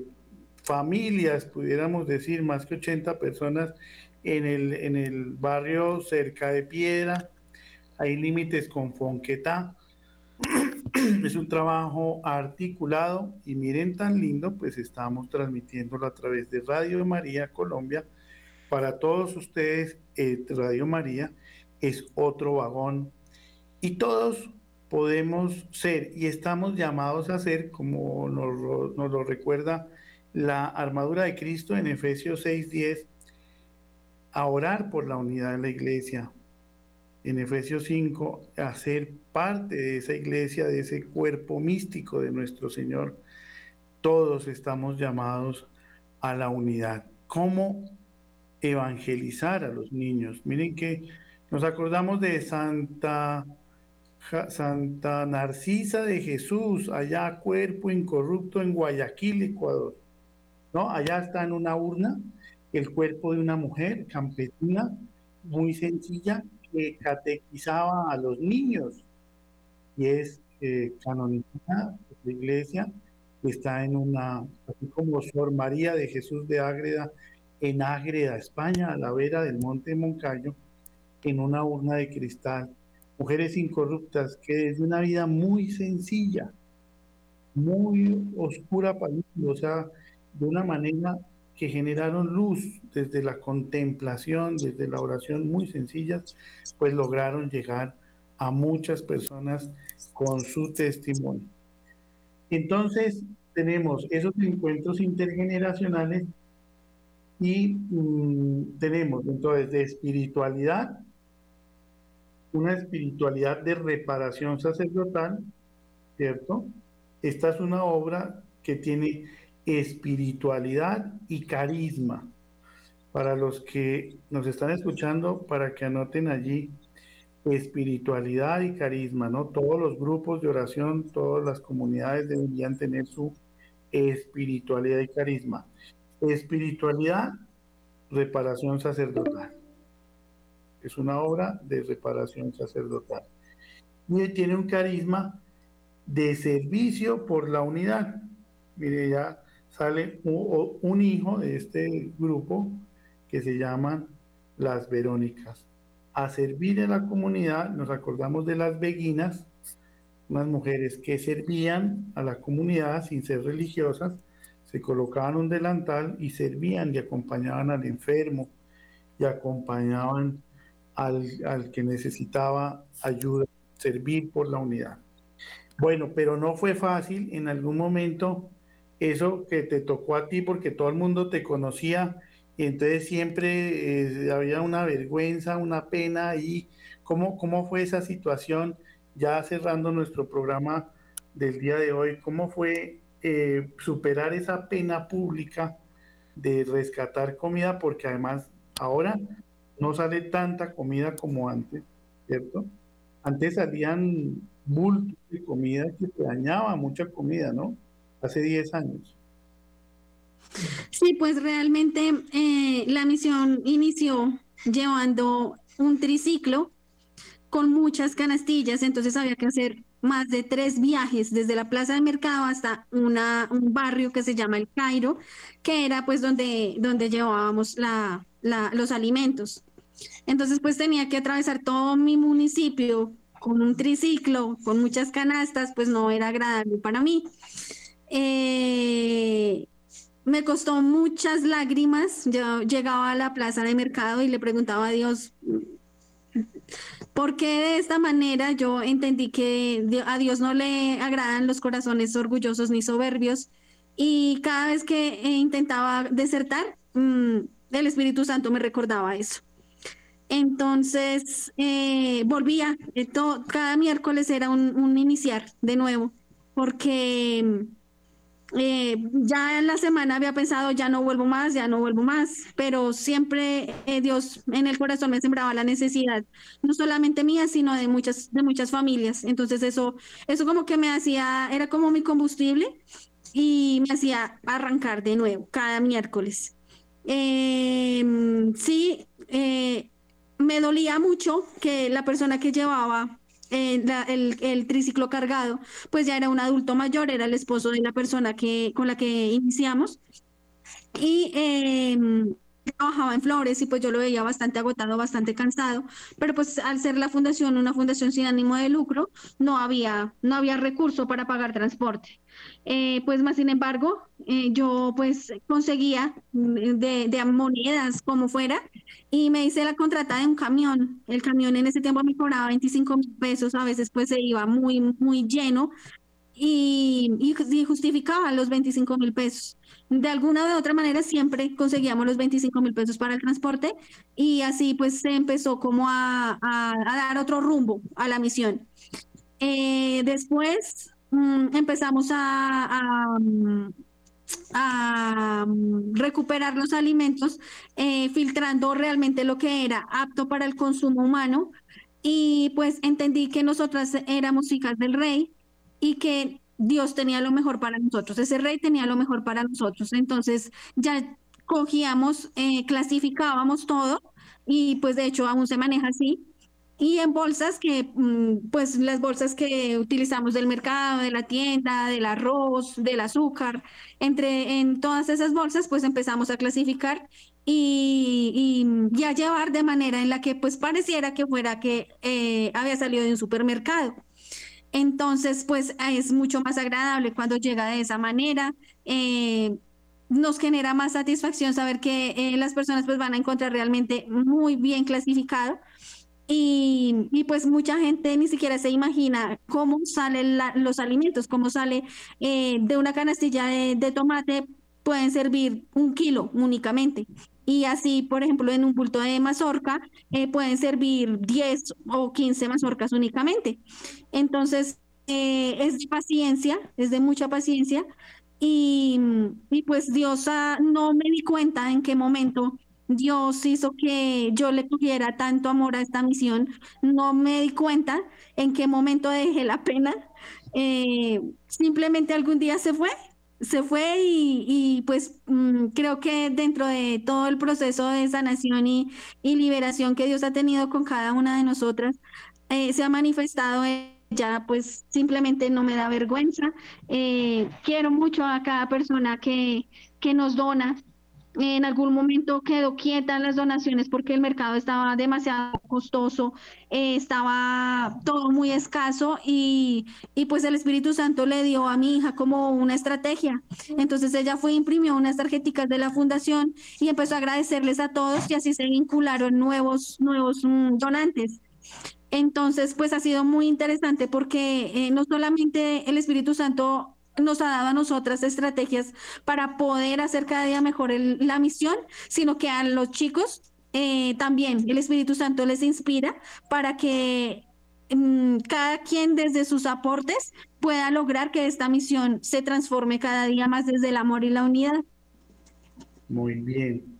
familias, pudiéramos decir, más que 80 personas en el, en el barrio cerca de Piedra, hay límites con Fonquetá. [CLEARS THROAT] es un trabajo articulado y miren tan lindo, pues estamos transmitiéndolo a través de Radio María Colombia. Para todos ustedes, eh, Radio María es otro vagón y todos podemos ser y estamos llamados a ser, como nos, nos lo recuerda la armadura de Cristo en Efesios 6:10 a orar por la unidad de la iglesia. En Efesios 5, a ser parte de esa iglesia, de ese cuerpo místico de nuestro Señor. Todos estamos llamados a la unidad. ¿Cómo evangelizar a los niños? Miren que nos acordamos de Santa, Santa Narcisa de Jesús, allá cuerpo incorrupto en Guayaquil, Ecuador. ¿No? Allá está en una urna el cuerpo de una mujer campesina muy sencilla que catequizaba a los niños y es eh, canonizada la iglesia, está en una, así como Sor María de Jesús de Ágreda, en Ágreda, España, a la vera del Monte Moncayo, en una urna de cristal. Mujeres incorruptas que desde una vida muy sencilla, muy oscura para o sea, de una manera que generaron luz desde la contemplación, desde la oración muy sencillas, pues lograron llegar a muchas personas con su testimonio. Entonces, tenemos esos encuentros intergeneracionales y mm, tenemos entonces de espiritualidad, una espiritualidad de reparación sacerdotal, ¿cierto? Esta es una obra que tiene espiritualidad y carisma. Para los que nos están escuchando, para que anoten allí espiritualidad y carisma, ¿no? Todos los grupos de oración, todas las comunidades deberían tener su espiritualidad y carisma. Espiritualidad, reparación sacerdotal. Es una obra de reparación sacerdotal. Y tiene un carisma de servicio por la unidad. Mire, ya sale un, hijo de este grupo que se llaman las Verónicas. A servir a la comunidad, nos acordamos de las beguinas, unas mujeres que servían a la comunidad sin ser religiosas, se colocaban un delantal y servían y acompañaban al enfermo y acompañaban al, al que necesitaba ayuda, servir por la unidad. Bueno, pero no fue fácil, en algún momento eso que te tocó a ti porque todo el mundo te conocía y entonces siempre eh, había una vergüenza, una pena ahí. ¿Cómo, ¿Cómo fue esa situación? Ya cerrando nuestro programa del día de hoy, ¿cómo fue eh, superar esa pena pública de rescatar comida porque además ahora no sale tanta comida como antes, ¿cierto? Antes salían bultos de comida que se dañaba mucha comida, ¿no? Hace 10 años. Sí, pues realmente eh, la misión inició llevando un triciclo con muchas canastillas, entonces había que hacer más de tres viajes desde la plaza de mercado hasta una, un barrio que se llama El Cairo, que era pues donde, donde llevábamos la, los alimentos. Entonces pues tenía que atravesar todo mi municipio con un triciclo, con muchas canastas, pues no era agradable para mí. Eh, me costó muchas lágrimas. Yo llegaba a la plaza de mercado y le preguntaba a Dios, ¿por qué de esta manera yo entendí que a Dios no le agradan los corazones orgullosos ni soberbios? Y cada vez que intentaba desertar, mm, el Espíritu Santo me recordaba eso. Entonces, eh, volvía, cada miércoles era un, un iniciar de nuevo, porque eh, ya en la semana había pensado, ya no vuelvo más, ya no vuelvo más, pero siempre eh, Dios en el corazón me sembraba la necesidad, no solamente mía, sino de muchas, de muchas familias. Entonces eso, eso como que me hacía, era como mi combustible y me hacía arrancar de nuevo cada miércoles. Em, sí, eh, me dolía mucho que la persona que llevaba eh, el, triciclo cargado, pues ya era un adulto mayor, era el esposo de la persona que, con la que iniciamos. Y em, trabajaba en Flores y pues yo lo veía bastante agotado, bastante cansado, pero pues al ser la fundación una fundación sin ánimo de lucro, no había, no había recurso para pagar transporte. Eh, pues más sin embargo, eh, yo pues conseguía mm, de, de, monedas como fuera y me hice la contrata de un camión. El camión en ese tiempo me cobraba 25 mil pesos, a veces pues se iba muy, muy lleno y, y, justificaba los 25 mil pesos. De alguna u otra manera siempre conseguíamos los 25 mil pesos para el transporte y así pues se empezó como a, a, dar otro rumbo a la misión. Eh, después mm, empezamos a, a, recuperar los alimentos, eh, filtrando realmente lo que era apto para el consumo humano y pues entendí que nosotras éramos hijas del rey y que Dios tenía lo mejor para nosotros, ese rey tenía lo mejor para nosotros. Entonces ya cogíamos, eh, clasificábamos todo y pues de hecho aún se maneja así. Y en bolsas que, mm, pues las bolsas que utilizamos del mercado, de la tienda, del arroz, del azúcar, entre en todas esas bolsas, pues empezamos a clasificar y, y, a llevar de manera en la que pues pareciera que fuera que eh, había salido de un supermercado. Entonces, pues es mucho más agradable cuando llega de esa manera. Eh, nos genera más satisfacción saber que eh, las personas pues van a encontrar realmente muy bien clasificado. Y, pues mucha gente ni siquiera se imagina cómo salen los alimentos, cómo sale eh, de una canastilla de tomate, pueden servir un kilo únicamente y así, por ejemplo, en un bulto de mazorca pueden servir 10 o 15 mazorcas únicamente. Entonces, eh, es de paciencia, es de mucha paciencia y, y pues Dios ah, no me di cuenta en qué momento Dios hizo que yo le tuviera tanto amor a esta misión. No me di cuenta en qué momento dejé la pena. Eh, simplemente algún día se fue se fue y, pues mm, creo que dentro de todo el proceso de sanación y, liberación que Dios ha tenido con cada una de nosotras, eh, se ha manifestado ya pues simplemente no me da vergüenza. Eh, quiero mucho a cada persona que, que nos dona, en algún momento quedó quieta las donaciones porque el mercado estaba demasiado costoso, eh, estaba todo muy escaso y, y, pues el Espíritu Santo le dio a mi hija como una estrategia. Entonces ella fue, imprimió unas tarjeticas de la fundación y empezó a agradecerles a todos y así se vincularon nuevos, nuevos mm, donantes. Entonces, pues ha sido muy interesante porque eh, no solamente el Espíritu Santo nos ha dado a nosotras estrategias para poder hacer cada día mejor la misión, sino que a los chicos eh, también el Espíritu Santo les inspira para que mm, cada quien desde sus aportes pueda lograr que esta misión se transforme cada día más desde el amor y la unidad. Muy bien.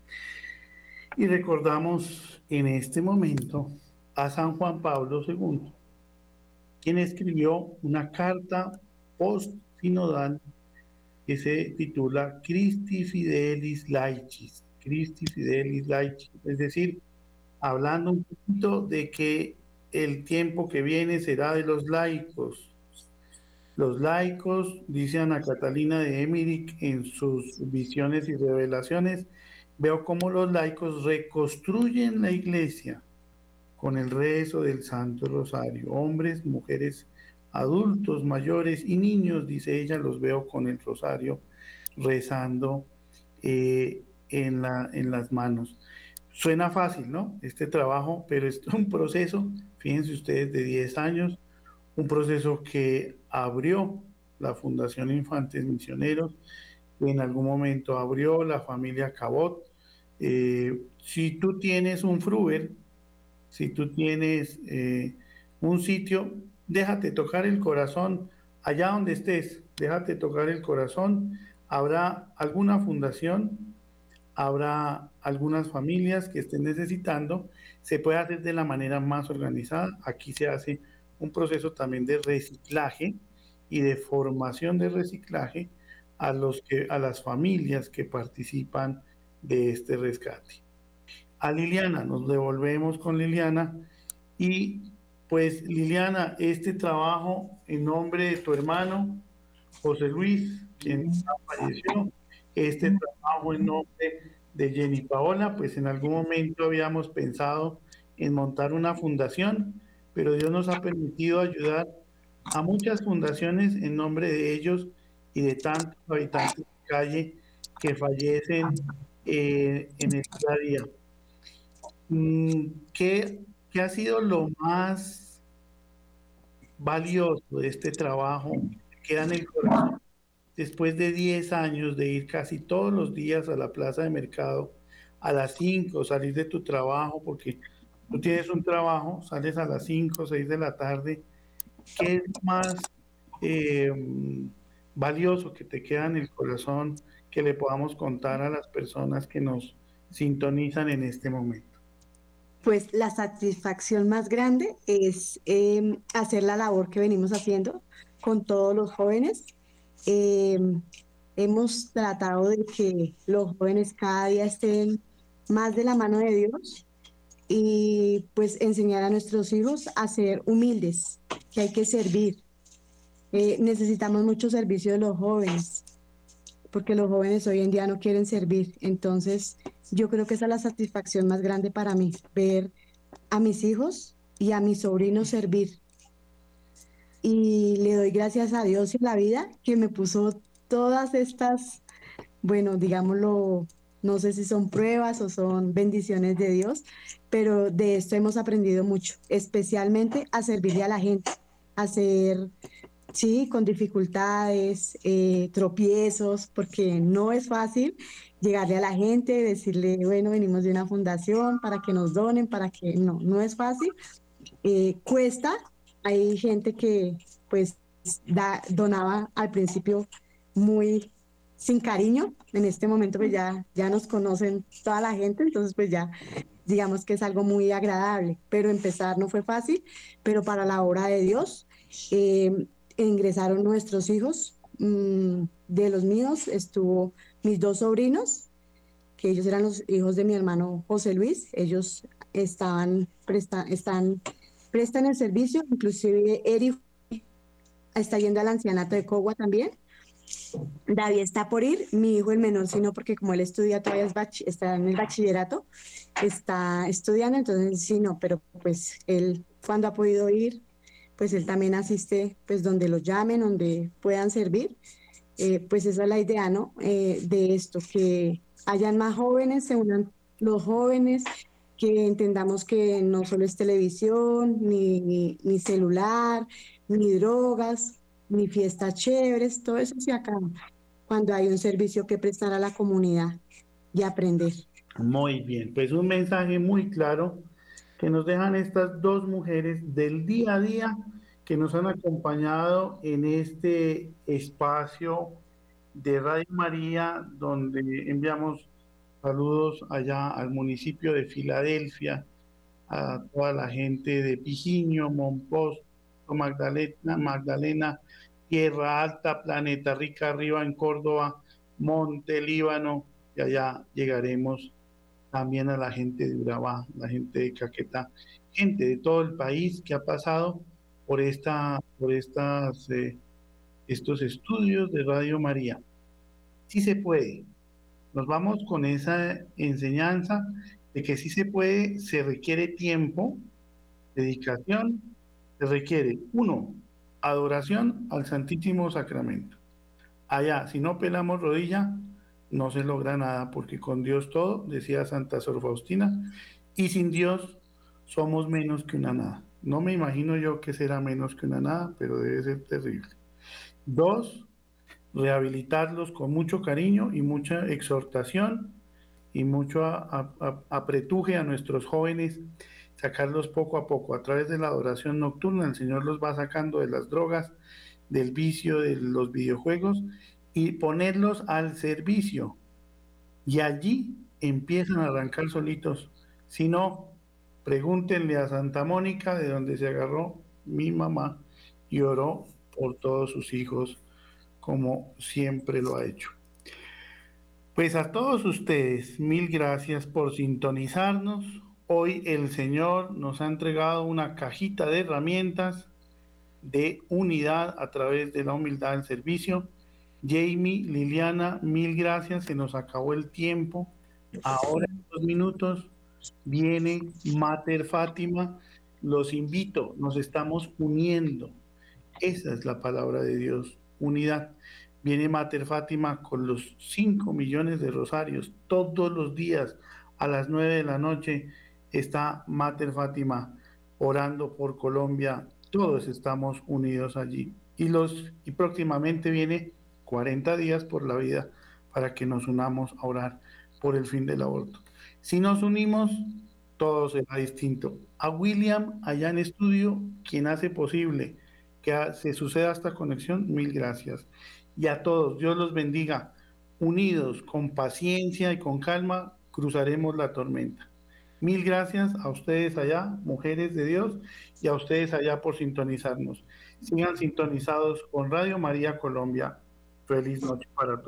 Y recordamos en este momento a San Juan Pablo II, quien escribió una carta post-sinodal que se titula Christi Fidelis Laicis, Christi Fidelis Laicis, es decir, hablando un poquito de que el tiempo que viene será de los laicos. Los laicos, dice Ana Catalina de Emmerich en sus visiones y revelaciones, veo cómo los laicos reconstruyen la iglesia con el rezo del Santo Rosario. Hombres, mujeres, adultos, mayores y niños, dice ella, los veo con el rosario rezando eh, en, la, en las manos. Suena fácil, ¿no? Este trabajo, pero es un proceso, fíjense ustedes, de 10 años, un proceso que abrió la Fundación Infantes Misioneros, en algún momento abrió la familia Cabot. Eh, si tú tienes un Fruber, si tú tienes eh, un sitio, déjate tocar el corazón allá donde estés, déjate tocar el corazón. Habrá alguna fundación, habrá algunas familias que estén necesitando. Se puede hacer de la manera más organizada. Aquí se hace un proceso también de reciclaje y de formación de reciclaje a, los a las familias que participan de este rescate. A Liliana, nos devolvemos con Liliana y pues Liliana, este trabajo en nombre de tu hermano José Luis, quien falleció, este trabajo en nombre de Jenny Paola, pues en algún momento habíamos pensado en montar una fundación, pero Dios nos ha permitido ayudar a muchas fundaciones en nombre de ellos y de tantos habitantes de calle que fallecen eh, en el día a día. Mm, ¿Qué, ¿Qué ha sido lo más valioso de este trabajo que queda en el corazón? Después de 10 años de ir casi todos los días a la plaza de mercado a las 5, salir de tu trabajo, porque tú tienes un trabajo, sales a las 5, 6 de la tarde, ¿qué es más eh, valioso que te queda en el corazón que le podamos contar a las personas que nos sintonizan en este momento? Pues la satisfacción más grande es em, hacer la labor que venimos haciendo con todos los jóvenes. Em, hemos tratado de que los jóvenes cada día estén más de la mano de Dios y pues enseñar a nuestros hijos a ser humildes, que hay que servir. Eh, necesitamos mucho servicio de los jóvenes, porque los jóvenes hoy en día no quieren servir. Entonces, yo creo que esa es la satisfacción más grande para mí, ver a mis hijos y a mis sobrinos servir. Y le doy gracias a Dios y la vida que me puso todas estas, bueno, digámoslo, no sé si son pruebas o son bendiciones de Dios, pero de esto hemos aprendido mucho, especialmente a servirle a la gente, a ser, sí, con dificultades, eh, tropiezos, porque no es fácil llegarle a la gente, decirle, bueno, venimos de una fundación para que nos donen, para que no, no es fácil. Eh, cuesta, hay gente que pues da, donaba al principio muy sin cariño, en este momento pues ya, ya nos conocen toda la gente, entonces pues ya digamos que es algo muy agradable, pero empezar no fue fácil, pero para la obra de Dios eh, ingresaron nuestros hijos, mm, de los míos estuvo mis dos sobrinos, que ellos eran los hijos de mi hermano José Luis, ellos estaban, presta, están, prestan el servicio, inclusive Eri está yendo al ancianato de Cogua también. David está por ir, mi hijo el menor, sino porque como él estudia todavía está en el bachillerato, está estudiando, entonces sí, no, pero pues él cuando ha podido ir, pues él también asiste pues donde lo llamen, donde puedan servir. Eh, pues esa es la idea, ¿no? Eh, de esto, que hayan más jóvenes, se unan los jóvenes, que entendamos que no solo es televisión, ni, ni, celular, ni drogas, ni fiestas chéveres, todo eso se acaba cuando hay un servicio que prestar a la comunidad y aprender. Muy bien, pues un mensaje muy claro que nos dejan estas dos mujeres del día a día que nos han acompañado en este espacio de Radio María, donde enviamos saludos allá al municipio de Filadelfia, a toda la gente de Pijiño, Monposto, Magdalena, Magdalena, Tierra Alta, Planeta Rica, arriba en Córdoba, Monte Líbano, y allá llegaremos también a la gente de Urabá, la gente de Caquetá, gente de todo el país que ha pasado por esta, por estas, eh, estos estudios de Radio María. Sí se puede. Nos vamos con esa enseñanza de que sí se puede, se requiere tiempo, dedicación, se requiere, uno, adoración al Santísimo Sacramento. Allá, si no pelamos rodilla, no se logra nada, porque con Dios todo, decía Santa Sor Faustina, y sin Dios somos menos que una nada. No me imagino yo que será menos que una nada, pero debe ser terrible. Dos, rehabilitarlos con mucho cariño y mucha exhortación y mucho apretuje a nuestros jóvenes, sacarlos poco a poco a través de la adoración nocturna. El Señor los va sacando de las drogas, del vicio de los videojuegos y ponerlos al servicio. Y allí empiezan a arrancar solitos. Si no, pregúntenle a Santa Mónica de donde se agarró mi mamá y oró por todos sus hijos como siempre lo ha hecho. Pues a todos ustedes, mil gracias por sintonizarnos. Hoy el Señor nos ha entregado una cajita de herramientas de unidad a través de la humildad del servicio Jamie, Liliana, mil gracias, se nos acabó el tiempo. Ahora en dos minutos viene Mater Fátima. Los invito, nos estamos uniendo. Esa es la palabra de Dios, unidad. Viene Mater Fátima con los 5 millones de rosarios. Todos los días a las 9 de la noche está Mater Fátima orando por Colombia. Todos estamos unidos allí. Y, los, y próximamente viene 40 días por la vida para que nos unamos a orar por el fin del aborto. Si nos unimos, todo será distinto. A William, allá en estudio, quien hace posible que se suceda esta conexión, mil gracias. Y a todos, Dios los bendiga. Unidos, con paciencia y con calma, cruzaremos la tormenta. Mil gracias a ustedes allá, mujeres de Dios, y a ustedes allá por sintonizarnos. Sigan sintonizados con Radio María Colombia Feliz noche para todos.